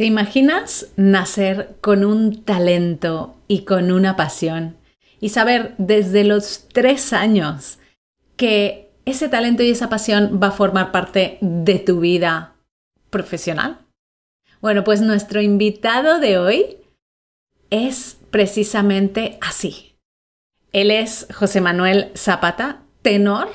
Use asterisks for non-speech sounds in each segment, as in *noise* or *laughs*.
¿Te imaginas nacer con un talento y con una pasión y saber desde los tres años que ese talento y esa pasión va a formar parte de tu vida profesional? Bueno, pues nuestro invitado de hoy es precisamente así. Él es José Manuel Zapata, tenor,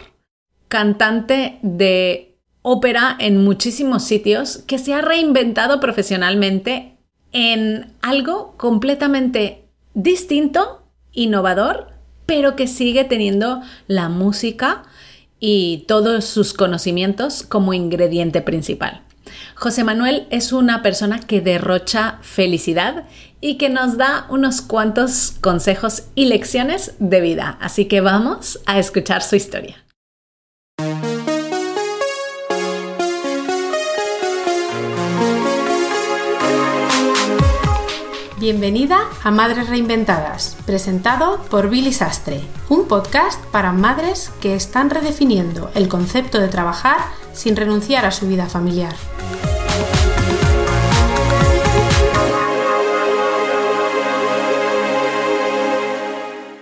cantante de ópera en muchísimos sitios, que se ha reinventado profesionalmente en algo completamente distinto, innovador, pero que sigue teniendo la música y todos sus conocimientos como ingrediente principal. José Manuel es una persona que derrocha felicidad y que nos da unos cuantos consejos y lecciones de vida. Así que vamos a escuchar su historia. Bienvenida a Madres Reinventadas, presentado por Billy Sastre, un podcast para madres que están redefiniendo el concepto de trabajar sin renunciar a su vida familiar.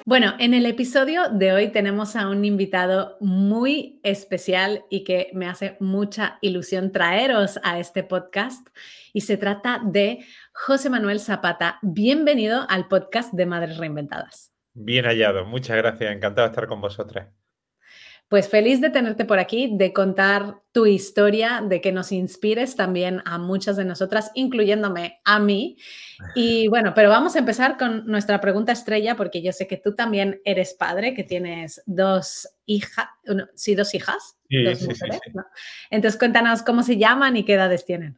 Bueno, en el episodio de hoy tenemos a un invitado muy especial y que me hace mucha ilusión traeros a este podcast y se trata de José Manuel Zapata. Bienvenido al podcast de Madres Reinventadas. Bien hallado, muchas gracias, encantado de estar con vosotras. Pues feliz de tenerte por aquí, de contar tu historia, de que nos inspires también a muchas de nosotras, incluyéndome a mí. *laughs* Y bueno, pero vamos a empezar con nuestra pregunta estrella, porque yo sé que tú también eres padre, que tienes dos hijas, sí, dos hijas. Sí, sí, sí, Entonces cuéntanos cómo se llaman y qué edades tienen.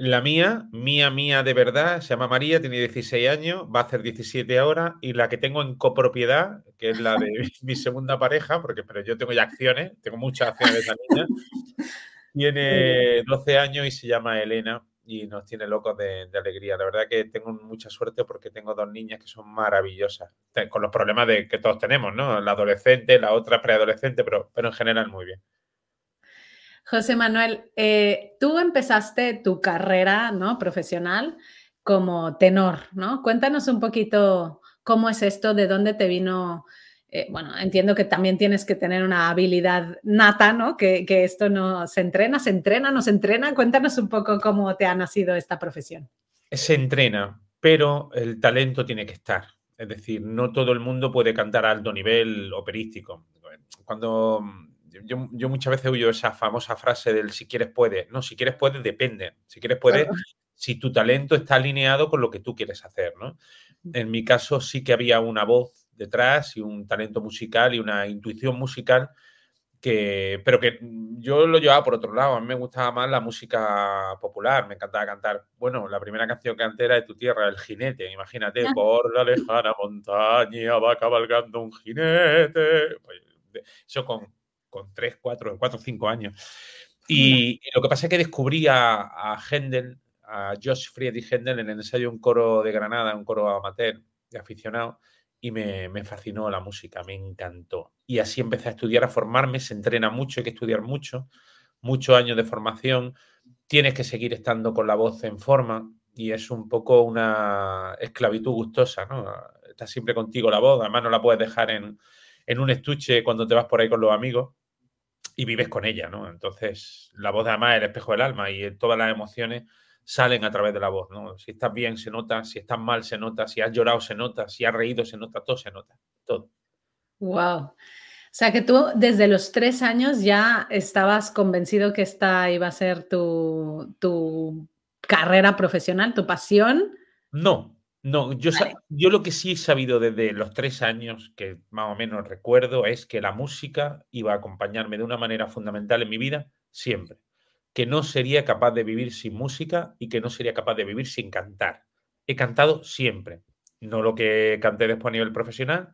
La mía, mía, mía de verdad, se llama María, tiene 16 años, va a hacer 17 ahora, y la que tengo en copropiedad, que es la de *laughs* *laughs* mi segunda pareja, porque pero yo tengo ya acciones, tengo muchas acciones de esa niña, tiene 12 años y se llama Elena y nos tiene locos de, alegría. La verdad que tengo mucha suerte porque tengo dos niñas que son maravillosas, con los problemas de, que todos tenemos, ¿no? La adolescente, la otra preadolescente, pero, pero en general muy bien. José Manuel, eh, tú empezaste tu carrera ¿no? profesional como tenor, ¿no? Cuéntanos un poquito cómo es esto, de dónde te vino. Eh, bueno, entiendo que también tienes que tener una habilidad nata, ¿no? Que, que, esto no se entrena, se entrena, no se entrena. Cuéntanos un poco cómo te ha nacido esta profesión. Se entrena, pero el talento tiene que estar. Es decir, no todo el mundo puede cantar a alto nivel operístico. Cuando yo, muchas veces oigo esa famosa frase del si quieres puedes. No, si quieres puedes depende. Si quieres puedes, si tu talento está alineado con lo que tú quieres hacer, ¿no? En mi caso sí que había una voz detrás y un talento musical y una intuición musical que, pero que yo lo llevaba por otro lado. A mí me gustaba más la música popular, me encantaba cantar. Bueno, la primera canción que canté era de tu tierra, El Jinete. Imagínate, por la lejana montaña va cabalgando un jinete. Pues, eso con con 3, 4, 4, 5 años. Y, lo que pasa es que descubrí a, a Händel, a Josh Friedrich Händel en el ensayo un coro de Granada, un coro amateur de aficionado, y me, me, fascinó la música, me encantó. Y así empecé a estudiar, a formarme, se entrena mucho, hay que estudiar mucho, muchos años de formación, tienes que seguir estando con la voz en forma y es un poco una esclavitud gustosa, ¿no? Está siempre contigo la voz, además no la puedes dejar en, en un estuche cuando te vas por ahí con los amigos y vives con ella, ¿no? Entonces, la voz de Amá es el espejo del alma y todas las emociones salen a través de la voz, ¿no? Si estás bien se nota, si estás mal se nota, si has llorado se nota, si has reído se nota, todo se nota, todo. Wow. O sea que tú desde los tres años ya estabas convencido que esta iba a ser tu, tu carrera profesional, tu pasión. No, no, yo, yo lo que sí he sabido desde los tres años, que más o menos recuerdo, es que la música iba a acompañarme de una manera fundamental en mi vida siempre. Que no sería capaz de vivir sin música y que no sería capaz de vivir sin cantar. He cantado siempre. No lo que canté después a nivel profesional,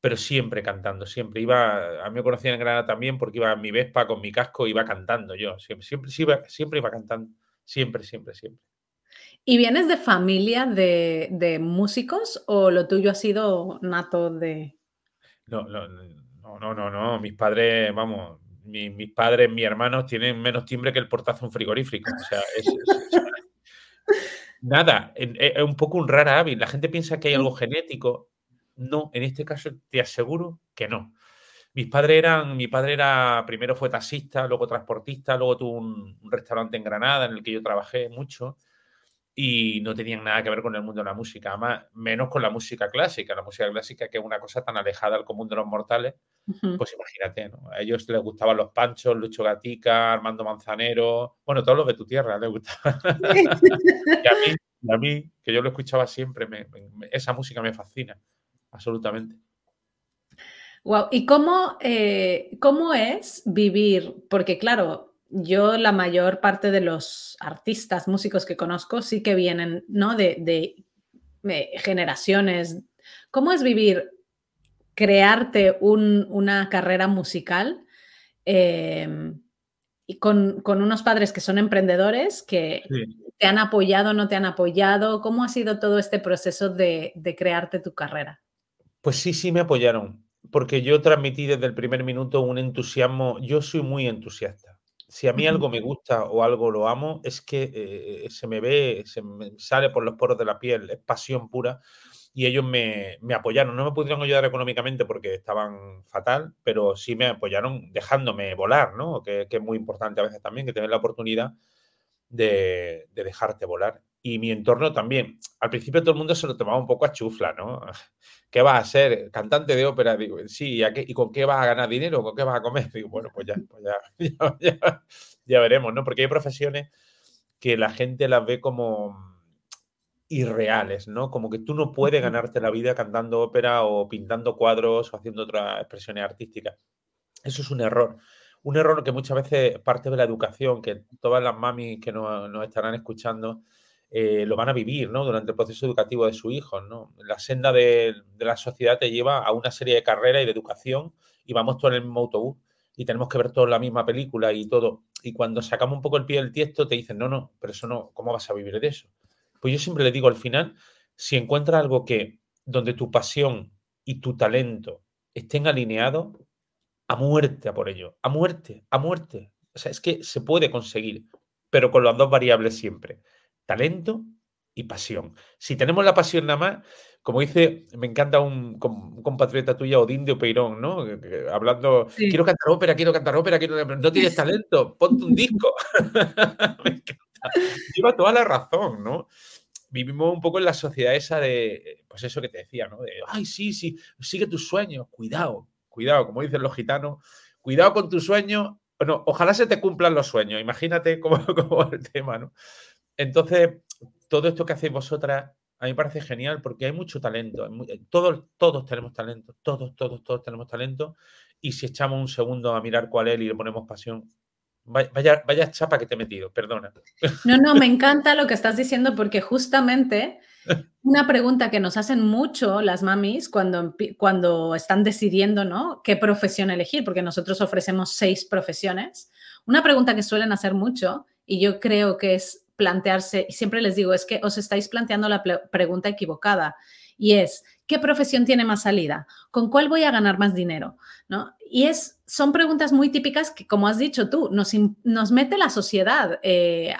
pero siempre cantando, siempre. Iba, a mí me conocían en Granada también porque iba a mi Vespa con mi casco, iba cantando yo. Siempre, siempre, siempre, siempre iba cantando. Siempre, siempre, siempre. ¿Y vienes de familia de, músicos o lo tuyo ha sido nato de...? No, no, no, no, no, mis padres, vamos, mis padres, mis hermanos tienen menos timbre que el portazo un frigorífico. O sea, *laughs* Nada, es un poco un rara hábil. La gente piensa que hay algo genético. No, en este caso te aseguro que no. Mis padres eran, mi padre era, primero fue taxista, luego transportista, luego tuvo un, restaurante en Granada en el que yo trabajé mucho y no tenían nada que ver con el mundo de la música, además, menos con la música clásica, la música clásica que es una cosa tan alejada del común de los mortales, pues imagínate, ¿no? A ellos les gustaban los Panchos, Lucho Gatica, Armando Manzanero, bueno, todos los de tu tierra les gustaban. *laughs* y, a mí, a mí, que yo lo escuchaba siempre, esa música me fascina, absolutamente. Wow, ¿y cómo, eh, cómo es vivir? Porque claro, yo la mayor parte de los artistas, músicos que conozco sí que vienen, ¿no? De, generaciones. ¿Cómo es vivir, crearte una carrera musical em, y con, unos padres que son emprendedores, que te han apoyado, no te han apoyado? ¿Cómo ha sido todo este proceso de, de crearte tu carrera? Pues sí, sí me apoyaron porque yo transmití desde el primer minuto un entusiasmo, yo soy muy entusiasta. Si a mí algo me gusta o algo lo amo, es que eh, se me ve, se me sale por los poros de la piel, es pasión pura. Y ellos me, apoyaron. No me pudieron ayudar económicamente porque estaban fatal, pero sí me apoyaron dejándome volar, ¿no? Que, es muy importante a veces también, que tener la oportunidad de, de dejarte volar y mi entorno también. Al principio todo el mundo se lo tomaba un poco a chufla, ¿no? *laughs* ¿Qué vas a ser? ¿Cantante de ópera? Digo, sí, ¿y, con qué vas a ganar dinero? ¿Con qué vas a comer? Digo, bueno, pues ya, *laughs* pues *laughs* ya, ya, veremos, ¿no? Porque hay profesiones que la gente las ve como irreales, ¿no? Como que tú no puedes ganarte la vida cantando ópera o pintando cuadros o haciendo otras expresiones artísticas. Eso es un error. Un error que muchas veces parte de la educación, que todas las mamis que nos, nos estarán escuchando eh, lo van a vivir ¿no? durante el proceso educativo de su hijo. ¿no? La senda de, la sociedad te lleva a una serie de carreras y de educación y vamos todos en el mismo autobús y tenemos que ver toda la misma película y todo. Y cuando sacamos un poco el pie del tiesto te dicen, no, no, pero eso no, ¿cómo vas a vivir de eso? Pues yo siempre le digo al final, si encuentras algo que donde tu pasión y tu talento estén alineados, a muerte a por ello, a muerte, a muerte. O sea, es que se puede conseguir, pero con las dos variables siempre talento y pasión. Si tenemos la pasión nada más, como dice, me encanta un, compatriota tuya, Odín de Opeirón, ¿no? Hablando, quiero cantar ópera, quiero cantar ópera, quiero... no tienes talento, ponte un disco. *laughs* me encanta. Lleva toda la razón, ¿no? Vivimos un poco en la sociedad esa de, pues eso que te decía, ¿no? De, ay, sí, sí, sigue tus sueños, cuidado, cuidado, como dicen los gitanos, cuidado con tus sueños. Bueno, ojalá se te cumplan los sueños, imagínate cómo, *laughs* cómo el tema, ¿no? Entonces, todo esto que hacéis vosotras a mí me parece genial porque hay mucho talento. Eh, todos, todos tenemos talento, todos, todos, todos tenemos talento. Y si echamos un segundo a mirar cuál es y le ponemos pasión, vaya, vaya chapa que te he metido, perdona. No, no, me *laughs* encanta lo que estás diciendo porque justamente una pregunta que nos hacen mucho las mamis cuando, cuando están decidiendo, ¿no? ¿Qué profesión elegir? Porque nosotros ofrecemos seis profesiones. Una pregunta que suelen hacer mucho y yo creo que es plantearse, y siempre les digo, es que os estáis planteando la pregunta equivocada, y es, ¿qué profesión tiene más salida? ¿Con cuál voy a ganar más dinero? ¿No? Y es, son preguntas muy típicas que, como has dicho tú, nos, nos mete la sociedad. Eh,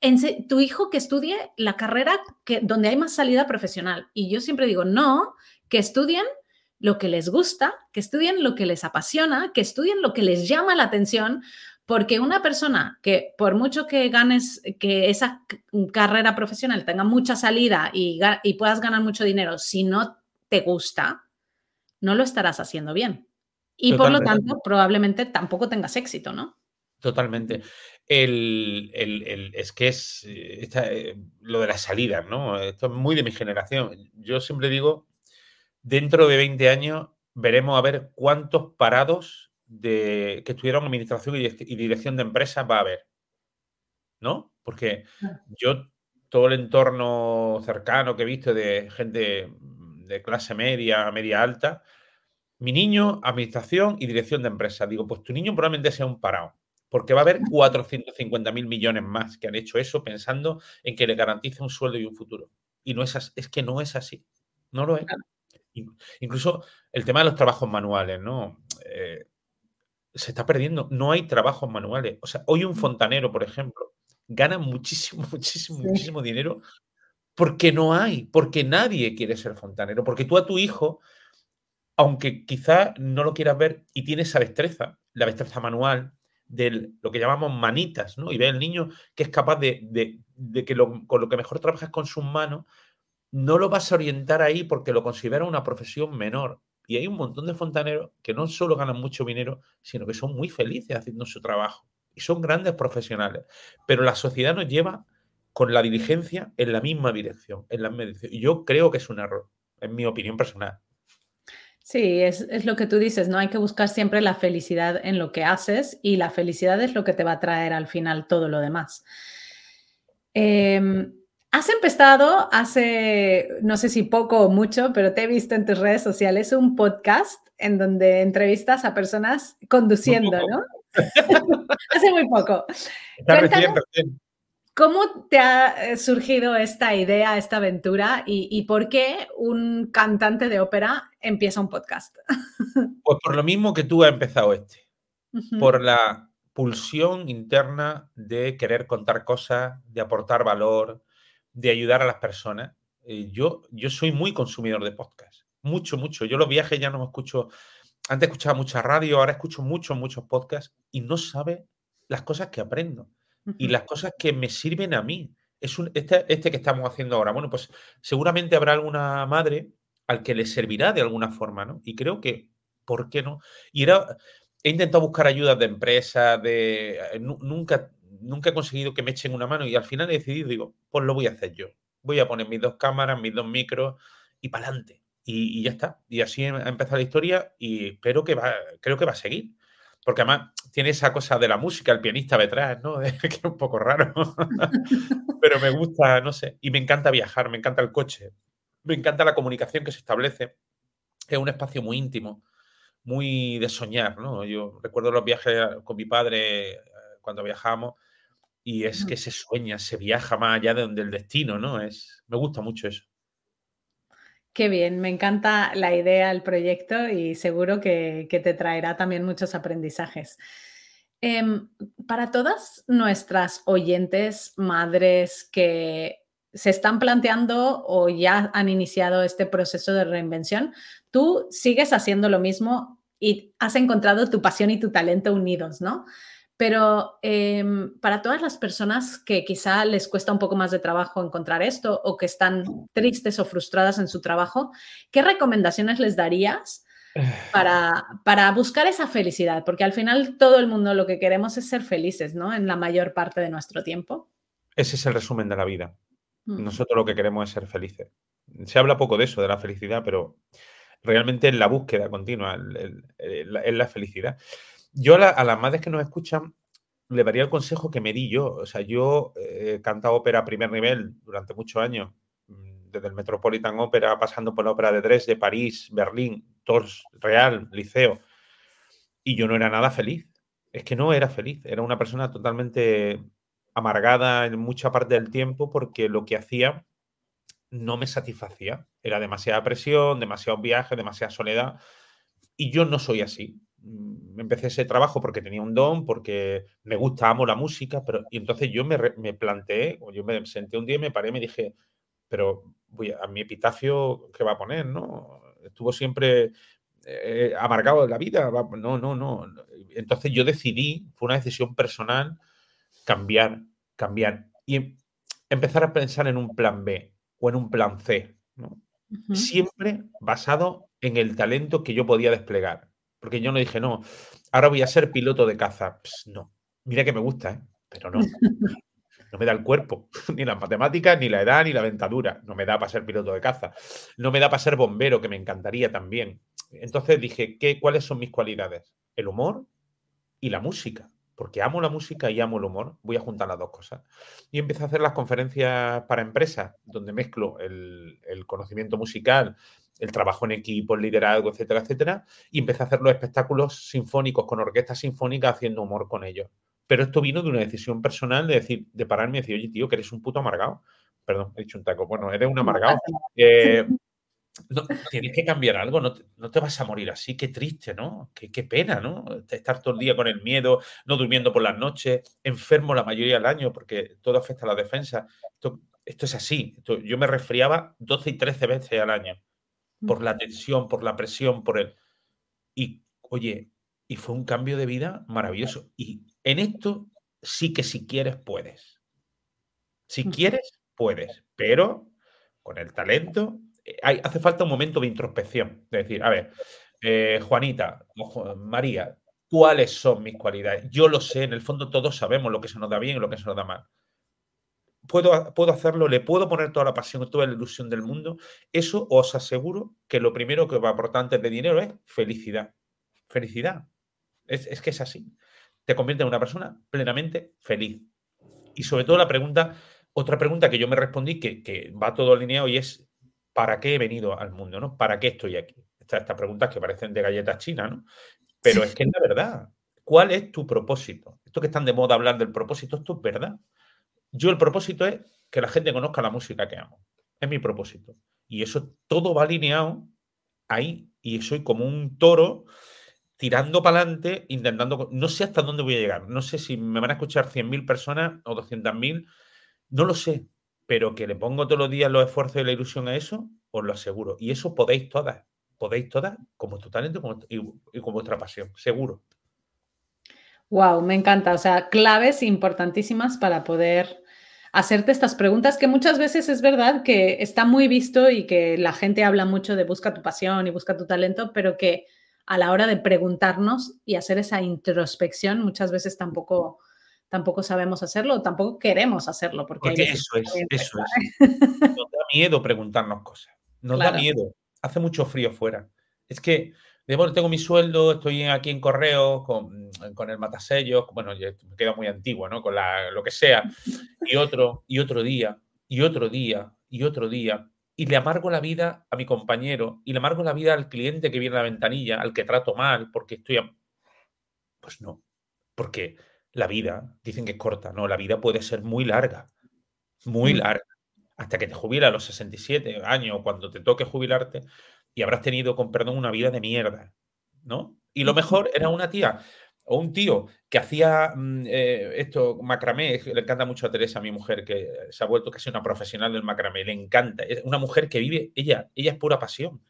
en, tu hijo que estudie la carrera que, donde hay más salida profesional. Y yo siempre digo, no, que estudien lo que les gusta, que estudien lo que les apasiona, que estudien lo que les llama la atención, porque una persona que por mucho que ganes, que esa carrera profesional tenga mucha salida y, puedas ganar mucho dinero, si no te gusta, no lo estarás haciendo bien. Y por lo tanto, probablemente tampoco tengas éxito, ¿no? Totalmente. es que es eh, lo de la salida, ¿no? Esto es muy de mi generación. Yo siempre digo, dentro de 20 años veremos a ver cuántos parados de, que estudiaron administración y, dirección de empresas va a haber. ¿No? Porque yo, todo el entorno cercano que he visto de gente de clase media, media alta, mi niño, administración y dirección de empresas. Digo, pues tu niño probablemente sea un parado, porque va a haber 450 mil millones más que han hecho eso pensando en que le garantice un sueldo y un futuro. Y no es así, es que no es así. No lo es. Incluso el tema de los trabajos manuales, ¿no? Eh, se está perdiendo. No hay trabajos manuales. O sea, hoy un fontanero, por ejemplo, gana muchísimo, *laughs* muchísimo, muchísimo dinero Porque no hay, porque nadie quiere ser fontanero, porque tú a tu hijo, aunque quizás no lo quieras ver y tiene esa destreza, la destreza manual, de lo que llamamos manitas, ¿no? Y ve el niño que es capaz de, que con lo que mejor trabaja es con sus manos, no lo vas a orientar ahí porque lo considera una profesión menor. Y hay un montón de fontaneros que no solo ganan mucho dinero, sino que son muy felices haciendo su trabajo. Y son grandes profesionales. Pero la sociedad nos lleva con la diligencia en la misma dirección, en la medición. Y yo creo que es un error, en mi opinión personal. Sí, es, lo que tú dices, ¿no? Hay que buscar siempre la felicidad en lo que haces y la felicidad es lo que te va a traer al final todo lo demás. Em, has empezado hace, no sé si poco o mucho, pero te he visto en tus redes sociales un podcast en donde entrevistas a personas conduciendo, ¿no? *laughs* hace muy poco. Está ¿Cómo te ha eh, surgido esta idea, esta aventura y, por qué un cantante de ópera empieza un podcast? *laughs* Pues por lo mismo que tú has empezado este, por la pulsión interna de querer contar cosas, de aportar valor, de ayudar a las personas. Eh, yo, yo soy muy consumidor de podcast, mucho, mucho. Yo los viajes ya no me escucho, antes escuchaba mucha radio, ahora escucho muchos, muchos podcasts y no sabe las cosas que aprendo y las cosas que me sirven a mí. Es un, este, este que estamos haciendo ahora. Bueno, pues seguramente habrá alguna madre al que le servirá de alguna forma, ¿no? Y creo que, ¿por qué no? Y era, he intentado buscar ayudas de empresas, de, eh, nunca, nunca he conseguido que me echen una mano y al final he decidido, digo, pues lo voy a hacer yo. Voy a poner mis dos cámaras, mis dos micros y para adelante. Y, y, ya está. Y así ha empezado la historia y espero que va, creo que va a seguir porque además tiene esa cosa de la música, el pianista detrás, ¿no? *laughs* que es un poco raro. *laughs* Pero me gusta, no sé, y me encanta viajar, me encanta el coche, me encanta la comunicación que se establece. Es un espacio muy íntimo, muy de soñar, ¿no? Yo recuerdo los viajes con mi padre cuando viajamos y es que se sueña, se viaja más allá de donde el destino, ¿no? Es, me gusta mucho eso. Qué bien, me encanta la idea, el proyecto y seguro que, te traerá también muchos aprendizajes. Em, para todas nuestras oyentes, madres que se están planteando o ya han iniciado este proceso de reinvención, tú sigues haciendo lo mismo y has encontrado tu pasión y tu talento unidos, ¿no? Pero em, para todas las personas que quizá les cuesta un poco más de trabajo encontrar esto o que están tristes o frustradas en su trabajo, ¿qué recomendaciones les darías *sighs* para, para buscar esa felicidad? Porque al final todo el mundo lo que queremos es ser felices, ¿no? En la mayor parte de nuestro tiempo. Ese es el resumen de la vida. Mm. Nosotros lo que queremos es ser felices. Se habla poco de eso, de la felicidad, pero realmente es la búsqueda continua, es la felicidad. Yo a, las madres que nos escuchan le daría el consejo que me di yo. O sea, yo eh, he cantado ópera a primer nivel durante muchos años, mm, desde el Metropolitan Opera, pasando por la ópera de Dresde, París, Berlín, Tors, Real, Liceo. Y yo no era nada feliz. Es que no era feliz. Era una persona totalmente amargada en mucha parte del tiempo porque lo que hacía no me satisfacía. Era demasiada presión, demasiados viajes, demasiada soledad. Y yo no soy así. Mm, empecé ese trabajo porque tenía un don, porque me gusta, amo la música, pero y entonces yo me, me planteé, o yo me senté un día y me paré y me dije, pero voy a, mi epitafio, ¿qué va a poner? ¿no? Estuvo siempre eh, amargado de la vida, no, no, no. Entonces yo decidí, fue una decisión personal, cambiar, cambiar y empezar a pensar en un plan B o en un plan C, ¿no? Siempre basado en el talento que yo podía desplegar. Porque yo no dije, no, ahora voy a ser piloto de caza. no, mira que me gusta, ¿eh? pero no. No me da el cuerpo, *laughs* ni las matemáticas, ni la edad, ni la dentadura. No me da para ser piloto de caza. No me da para ser bombero, que me encantaría también. Entonces dije, ¿qué, ¿cuáles son mis cualidades? El humor y la música. Porque amo la música y amo el humor. Voy a juntar las dos cosas. Y empecé a hacer las conferencias para empresas, donde mezclo el, el conocimiento musical el trabajo en equipo, el liderazgo, etcétera, etcétera, y empecé a hacer los espectáculos sinfónicos con orquesta sinfónica haciendo humor con ellos. Pero esto vino de una decisión personal de decir, de pararme y decir, oye, tío, que eres un puto amargado. Perdón, he dicho un taco. Bueno, eres un amargado. Eh, tienes que cambiar algo, no te, vas a morir así, qué triste, ¿no? Qué, qué, pena, ¿no? Estar todo el día con el miedo, no durmiendo por las noches, enfermo la mayoría del año porque todo afecta a la defensa. Esto es así. yo me resfriaba 12 y 13 veces al año por la tensión, por la presión, por el... Y, oye, y fue un cambio de vida maravilloso. Y en esto sí que si quieres, puedes. Si quieres, puedes. Pero con el talento, hace falta un momento de introspección. De decir, a ver, eh, Juanita, María, ¿cuáles son mis cualidades? Yo lo sé, en el fondo todos sabemos lo que se nos da bien y lo que se nos da mal puedo, puedo hacerlo, le puedo poner toda la pasión, toda la ilusión del mundo, eso os aseguro que lo primero que va a aportar antes de dinero es felicidad. Felicidad. Es, que es así. Te convierte en una persona plenamente feliz. Y sobre todo la pregunta, otra pregunta que yo me respondí, que, va todo alineado y es, ¿para qué he venido al mundo? ¿no? ¿Para qué estoy aquí? Estas esta preguntas que parecen de galletas chinas, ¿no? Pero es que es la verdad. ¿Cuál es tu propósito? Esto que están de moda hablar del propósito, esto es verdad. Yo el propósito es que la gente conozca la música que amo. Es mi propósito. Y eso todo va alineado ahí. Y soy como un toro tirando para adelante, intentando... No sé hasta dónde voy a llegar. No sé si me van a escuchar 100.000 personas o 200.000. No lo sé. Pero que le pongo todos los días los esfuerzos y la ilusión a eso, os lo aseguro. Y eso podéis todas. Podéis todas, como tu talento y, y con vuestra pasión. Seguro. Wow, me encanta. O sea, claves importantísimas para poder hacerte estas preguntas que muchas veces es verdad que está muy visto y que la gente habla mucho de busca tu pasión y busca tu talento, pero que a la hora de preguntarnos y hacer esa introspección muchas veces tampoco tampoco sabemos hacerlo, tampoco queremos hacerlo. Porque, eso es, eso es. Nos da miedo preguntarnos cosas. Nos da miedo. Hace mucho frío fuera. Es que tengo mi sueldo, estoy aquí en correo con, con el matasellos, bueno, me queda muy antiguo, ¿no? Con la, lo que sea, y otro, y otro día, y otro día, y otro día, y le amargo la vida a mi compañero, y le amargo la vida al cliente que viene a la ventanilla, al que trato mal, porque estoy... Pues no, porque la vida, dicen que es corta, no, la vida puede ser muy larga, muy mm. larga, hasta que te jubilas a los 67 años, cuando te toque jubilarte, y habrás tenido, con perdón, una vida de mierda, ¿no? Y lo mejor era una tía o un tío que hacía mm, eh, esto, macramé, le encanta mucho a Teresa, mi mujer, que se ha vuelto casi una profesional del macramé, le encanta. Es una mujer que vive, ella, ella es pura pasión.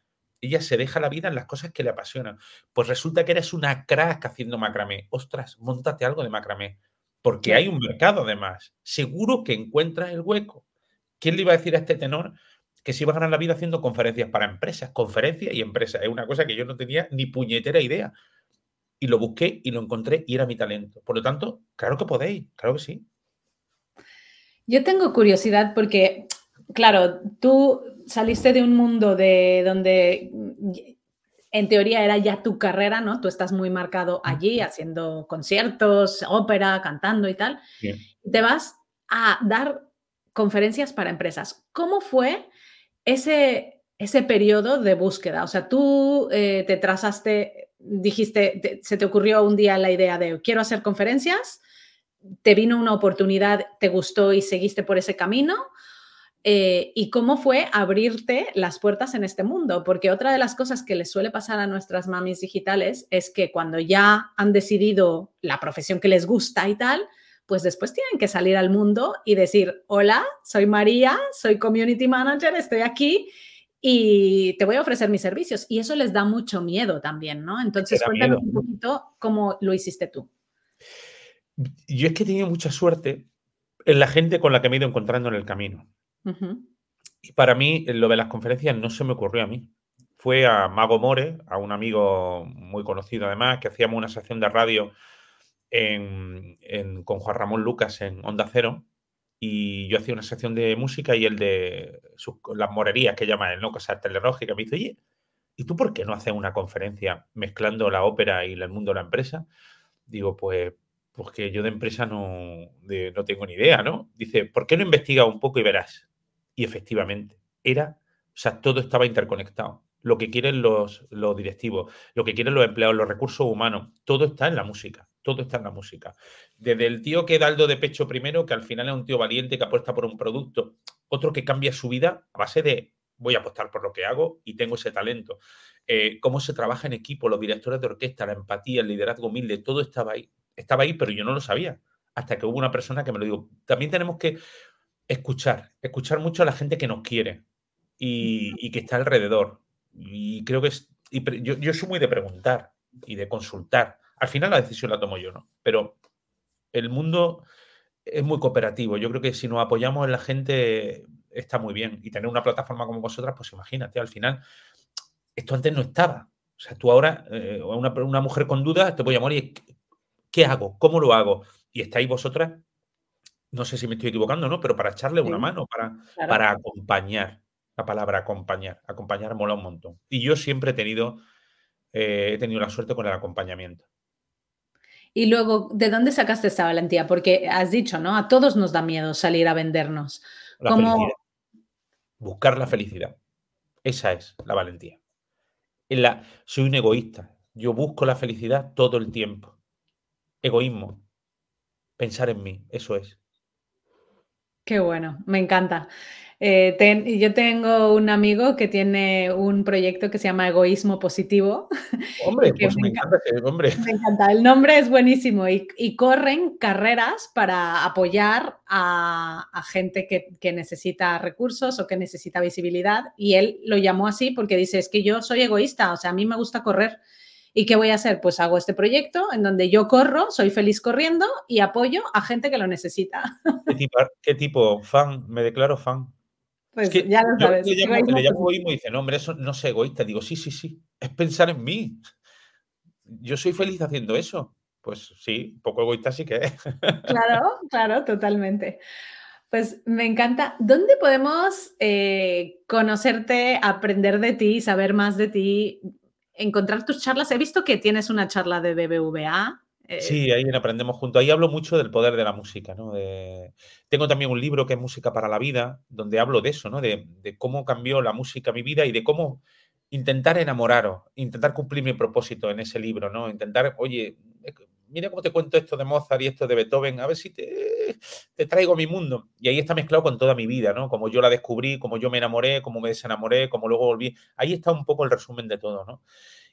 Ella se deja la vida en las cosas que le apasionan. Pues resulta que eres una crack haciendo macramé. Ostras, montate algo de macramé. Porque hay un mercado además. Seguro que encuentras el hueco. ¿Quién le iba a decir a este tenor que se iba a ganar la vida haciendo conferencias para empresas, conferencias y empresas. Es una cosa que yo no tenía ni puñetera idea. Y lo busqué y lo encontré y era mi talento. Por lo tanto, claro que podéis, claro que sí. Yo tengo curiosidad porque, claro, tú saliste de un mundo de donde en teoría era ya tu carrera, ¿no? Tú estás muy marcado allí haciendo conciertos, ópera, cantando y tal. Te vas a dar conferencias para empresas. ¿Cómo fue ese, ese periodo de búsqueda? O sea, tú eh, te trazaste, dijiste, se te ocurrió un día la idea de quiero hacer conferencias, te vino una oportunidad, te gustó y seguiste por ese camino. Eh, ¿Y cómo fue abrirte las puertas en este mundo? Porque otra de las cosas que les suele pasar a nuestras mamis digitales es que cuando ya han decidido la profesión que les gusta y tal, pues después tienen que salir al mundo y decir, hola, soy María, soy community manager, estoy aquí y te voy a ofrecer mis servicios. Y eso les da mucho miedo también, ¿no? Entonces, cuéntame un poquito cómo lo hiciste tú. Yo es que he tenido mucha suerte en la gente con la que me he ido encontrando en el camino. Y para mí, lo de las conferencias no se me ocurrió a mí. Fue a Mago More, a un amigo muy conocido además, que hacíamos una sección de radio con Juan Ramón Lucas en Onda Cero y yo hacía una sección de música y el de las morerías que llama él, ¿no? Cosas telerrógicas. Me dice, oye, ¿y tú por qué no haces una conferencia mezclando la ópera y el mundo de la empresa? Digo, pues, pues que yo de empresa no, no tengo ni idea, ¿no? Dice, ¿por qué no investigas un poco y verás? Y efectivamente, era, o sea, todo estaba interconectado. Lo que quieren los, los directivos, lo que quieren los empleados, los recursos humanos, todo está en la música todo está en la música. Desde el tío que da el do de pecho primero, que al final es un tío valiente que apuesta por un producto, otro que cambia su vida a base de voy a apostar por lo que hago y tengo ese talento. Eh, cómo se trabaja en equipo, los directores de orquesta, la empatía, el liderazgo humilde, todo estaba ahí. Estaba ahí, pero yo no lo sabía. Hasta que hubo una persona que me lo dijo. También tenemos que escuchar, escuchar mucho a la gente que nos quiere y, que está alrededor. Y creo que es, yo, yo soy muy de preguntar y de consultar. Al final la decisión la tomo yo, ¿no? Pero el mundo es muy cooperativo. Yo creo que si nos apoyamos en la gente está muy bien. Y tener una plataforma como vosotras, pues imagínate, al final, esto antes no estaba. O sea, tú ahora, eh, una, una, mujer con dudas, te voy a llamar y ¿qué hago? ¿Cómo lo hago? Y estáis vosotras, no sé si me estoy equivocando, ¿no? Pero para echarle una mano, para, para acompañar. La palabra acompañar. Acompañar mola un montón. Y yo siempre he tenido, eh, he tenido la suerte con el acompañamiento. Y luego, ¿de dónde sacaste esa valentía? Porque has dicho, ¿no? A todos nos da miedo salir a vendernos. ¿Cómo... Buscar la felicidad. Esa es la valentía. la... Soy un egoísta. Yo busco la felicidad todo el tiempo. Egoísmo. Pensar en mí. Eso es. Qué bueno, me encanta. Eh, yo tengo un amigo que tiene un proyecto que se llama Egoísmo Positivo. *laughs* Hombre, pues me, encanta, hombre. Me encanta, el nombre es buenísimo y, corren carreras para apoyar a, gente que, necesita recursos o que necesita visibilidad y él lo llamó así porque dice, es que yo soy egoísta, o sea, a mí me gusta correr. ¿Y qué voy a hacer? Pues hago este proyecto en donde yo corro, soy feliz corriendo y apoyo a gente que lo necesita. ¿Qué tipo, qué tipo fan? Me declaro fan. Pues ya lo sabes. le llamo, egoísmo y dice, no, hombre, eso no es egoísta. Digo, sí, sí, sí, es pensar en mí. Yo soy feliz haciendo eso. Pues sí, un poco egoísta sí que es. Claro, claro, totalmente. Pues me encanta. ¿Dónde podemos eh, conocerte, aprender de ti, saber más de ti, encontrar tus charlas? He visto que tienes una charla de BBVA. Eh, sí, ahí aprendemos juntos. Ahí hablo mucho del poder de la música, ¿no? Tengo también un libro que es Música para la Vida, donde hablo de eso, ¿no? De, cómo cambió la música mi vida y de cómo intentar enamoraros, intentar cumplir mi propósito en ese libro, ¿no? Intentar, oye, mira cómo te cuento esto de Mozart y esto de Beethoven, a ver si te, traigo a mi mundo. Y ahí está mezclado con toda mi vida, ¿no? Como yo la descubrí, como yo me enamoré, cómo me desenamoré, cómo luego volví. Ahí está un poco el resumen de todo, ¿no?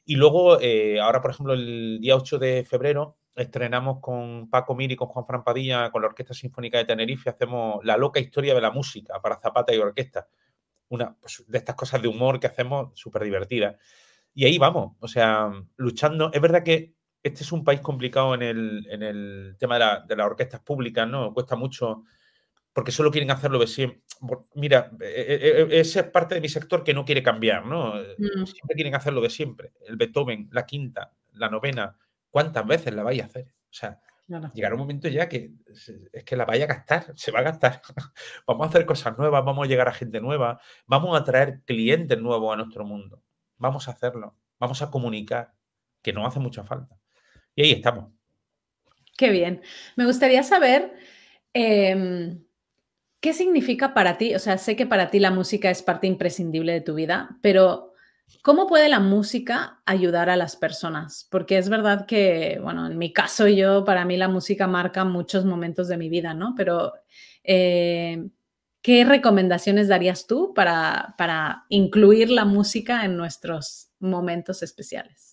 Y luego, eh, ahora, por ejemplo, el día 8 de febrero, estrenamos con Paco Mir y con Juan Fran Padilla, con la Orquesta Sinfónica de Tenerife, hacemos La loca historia de la música para zapata y orquesta. Una pues, de estas cosas de humor que hacemos súper divertidas. Y ahí vamos, o sea, luchando. Es verdad que este es un país complicado en el, tema de, las orquestas públicas, ¿no? Cuesta mucho porque solo quieren hacerlo de siempre. Mira, e, e, e, esa es parte de mi sector que no quiere cambiar, ¿no? Mm. Siempre quieren hacerlo de siempre. El Beethoven, la quinta, la novena, ¿cuántas veces la vais a hacer? O sea, llegará un momento ya que es que la vaya a gastar, se va a gastar. *laughs* vamos a hacer cosas nuevas, vamos a llegar a gente nueva, vamos a traer clientes nuevos a nuestro mundo. Vamos a hacerlo, vamos a comunicar, que no hace mucha falta. Y ahí estamos. Qué bien. Me gustaría saber em, qué significa para ti, o sea, sé que para ti la música es parte imprescindible de tu vida, pero ¿Cómo puede la música ayudar a las personas? Porque es verdad que, bueno, en mi caso yo, para mí la música marca muchos momentos de mi vida, ¿no? Pero, eh, ¿qué recomendaciones darías tú para, para incluir la música en nuestros momentos especiales?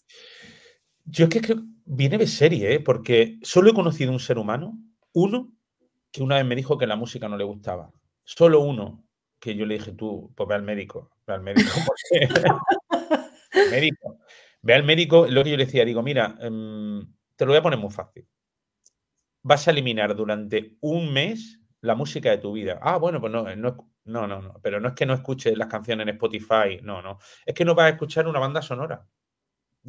Yo es que creo viene de serie, ¿eh? porque solo he conocido un ser humano, uno, que una vez me dijo que la música no le gustaba. Solo uno, que yo le dije, tú, pues ve al médico, ve al médico, *laughs* médico. Ve al médico, lo que yo le decía, digo, mira, em, te lo voy a poner muy fácil. Vas a eliminar durante un mes la música de tu vida. Ah, bueno, pues no, no, no, no, pero no es que no escuches las canciones en Spotify, no, no. Es que no vas a escuchar una banda sonora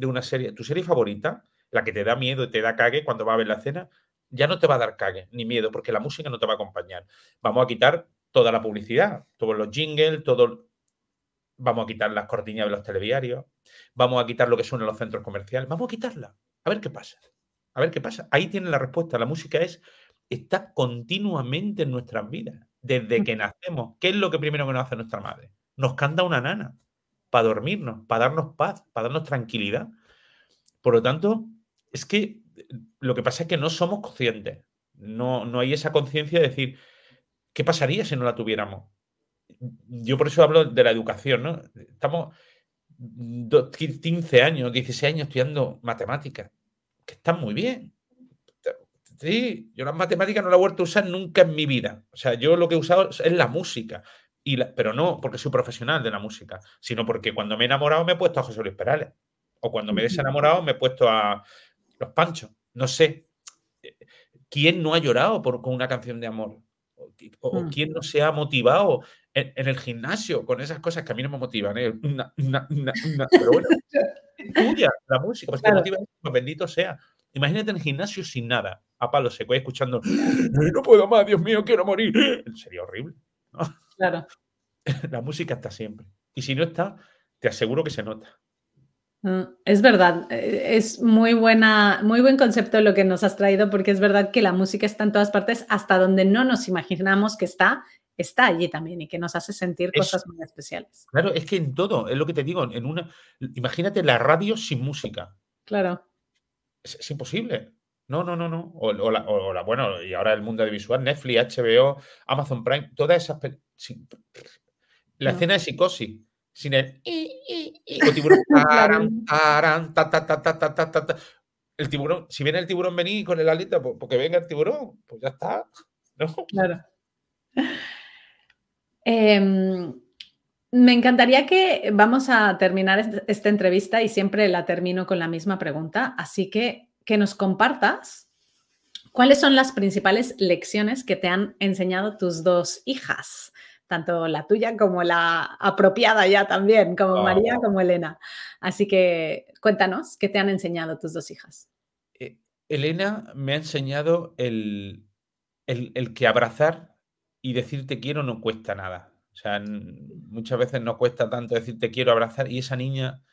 de una serie. Tu serie favorita, la que te da miedo y te da cague cuando va a ver la escena, ya no te va a dar cague ni miedo, porque la música no te va a acompañar. Vamos a quitar toda la publicidad, todos los jingles, todo, vamos a quitar las cortinas de los telediarios, vamos a quitar lo que suena en los centros comerciales, vamos a quitarla, a ver qué pasa, a ver qué pasa. Ahí tiene la respuesta, la música es, está continuamente en nuestras vidas, desde mm. que nacemos. ¿Qué es lo que primero que nos hace nuestra madre? Nos canta una nana para dormirnos, para darnos paz, para darnos tranquilidad. Por lo tanto, es que lo que pasa es que no somos conscientes, no, no hay esa conciencia de decir, ¿qué pasaría si no la tuviéramos? yo por eso hablo de la educación, ¿no? Estamos 15 años, 16 años estudiando matemáticas, que están muy bien. Sí, yo las matemáticas no las he vuelto a usar nunca en mi vida. O sea, yo lo que he usado es la música. Y pero no porque soy profesional de la música, sino porque cuando me he enamorado me he puesto a José Luis Perales. O cuando me he desenamorado me he puesto a Los Panchos. No sé. ¿Quién no ha llorado por, con una canción de amor? ¿O, mm. quién no se ha motivado en, el gimnasio con esas cosas que a mí no me motivan? ¿eh? pero bueno, *laughs* tuya, la música, pues te motiva, pues bendito sea. Imagínate en el gimnasio sin nada, a palo seco, escuchando, *gasps* no puedo más, Dios mío, quiero morir. Sería horrible. Claro. *laughs* La música está siempre. Y si no está, te aseguro que se nota. Mm, es verdad, eh, es muy buena, muy buen concepto lo que nos has traído, porque es verdad que la música está en todas partes, hasta donde no nos imaginamos que está, está allí también y que nos hace sentir cosas muy especiales. Claro, es que en todo, es lo que te digo, en una, imagínate la radio sin música. Claro. Es, imposible. No, no, no, no. O, la, bueno, y ahora el mundo de visual, Netflix, HBO, Amazon Prime, todas esas. la escena de psicosis sin el tiburón. El tiburón, si viene el tiburón venir con el alita, pues, porque venga el tiburón, pues ya está. Claro. Em, me encantaría que vamos a terminar esta entrevista y siempre la termino con la misma pregunta, así que que nos compartas cuáles son las principales lecciones que te han enseñado tus dos hijas tanto la tuya como la apropiada ya también, como María como Elena. Así que cuéntanos, ¿qué te han enseñado tus dos hijas? Eh, Elena me ha enseñado el, el, que abrazar y decir te quiero no cuesta nada. O sea, muchas veces no cuesta tanto decir te quiero abrazar y esa niña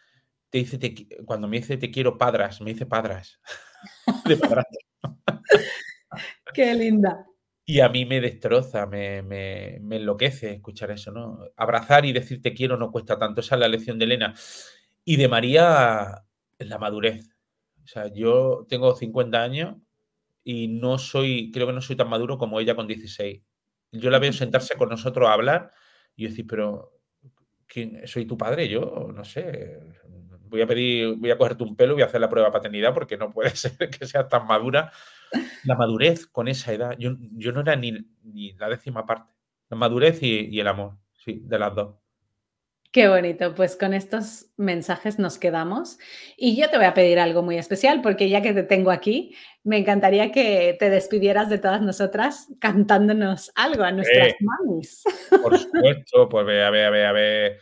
te dice, cuando me dice te quiero padras, me dice padras. *laughs* de *laughs* Qué linda. Y a mí me destroza, me, enloquece escuchar eso, ¿no? Abrazar y decir te quiero no cuesta tanto. Esa es la lección de Elena. Y de María, la madurez. O sea, yo tengo 50 años y no soy, creo que no soy tan maduro como ella con 16. Yo la veo sentarse con nosotros a hablar y yo decir, pero ¿quién, ¿soy tu padre? Yo no sé. Voy a pedir, voy a cogerte un pelo y voy a hacer la prueba de paternidad porque no puede *laughs* ser que sea tan madura la madurez con esa edad. Yo, no era ni, la décima parte. La madurez y, el amor, sí, de las dos. Qué bonito, pues con estos mensajes nos quedamos. Y yo te voy a pedir algo muy especial, porque ya que te tengo aquí, me encantaría que te despidieras de todas nosotras cantándonos algo a nuestras mamis. Por supuesto, pues ve, a ver, a ver, a ver.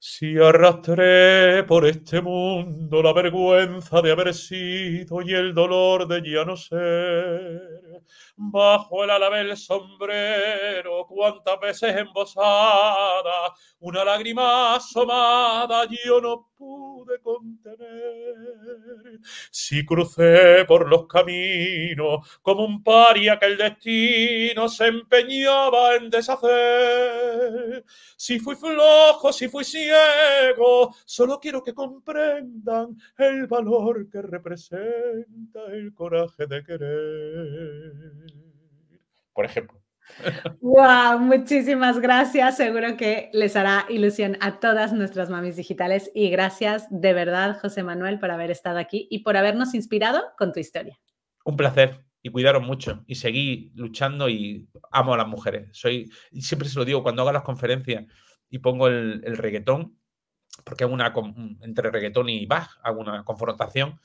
Si arrastré por este mundo la vergüenza de haber sido y el dolor de ya no ser, bajo el ala del sombrero, cuántas veces embosada, una lágrima asomada yo no. Si crucé por los caminos como un paria que el destino se empeñaba en deshacer, si fui flojo, si fui ciego, solo quiero que comprendan el valor que representa el coraje de querer por ejemplo. Wow, muchísimas gracias. Seguro que les hará ilusión a todas nuestras mamis digitales y gracias de verdad, José Manuel, por haber estado aquí y por habernos inspirado con tu historia. Un placer y cuidaros mucho y seguí luchando y amo a las mujeres. Soy, y siempre se lo digo, cuando hago las conferencias y pongo el, reggaetón, porque hago una entre reggaetón y Bach, hago una confrontación,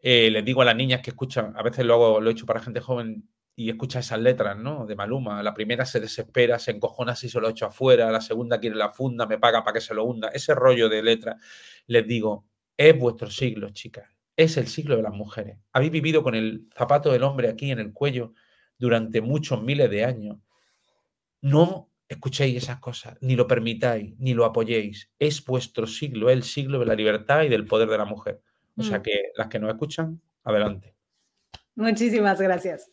eh, les digo a las niñas que escuchan, a veces lo, lo he hecho para gente joven, y escucha esas letras, ¿no? De Maluma. La primera se desespera, se encojona si se lo echo afuera, la segunda quiere la funda, me paga para que se lo hunda. Ese rollo de letras, les digo, es vuestro siglo, chicas. Es el siglo de las mujeres. Habéis vivido con el zapato del hombre aquí en el cuello durante muchos miles de años. No escuchéis esas cosas, ni lo permitáis, ni lo apoyéis. Es vuestro siglo, es el siglo de la libertad y del poder de la mujer. O sea mm. que las que nos escuchan, adelante. Muchísimas gracias.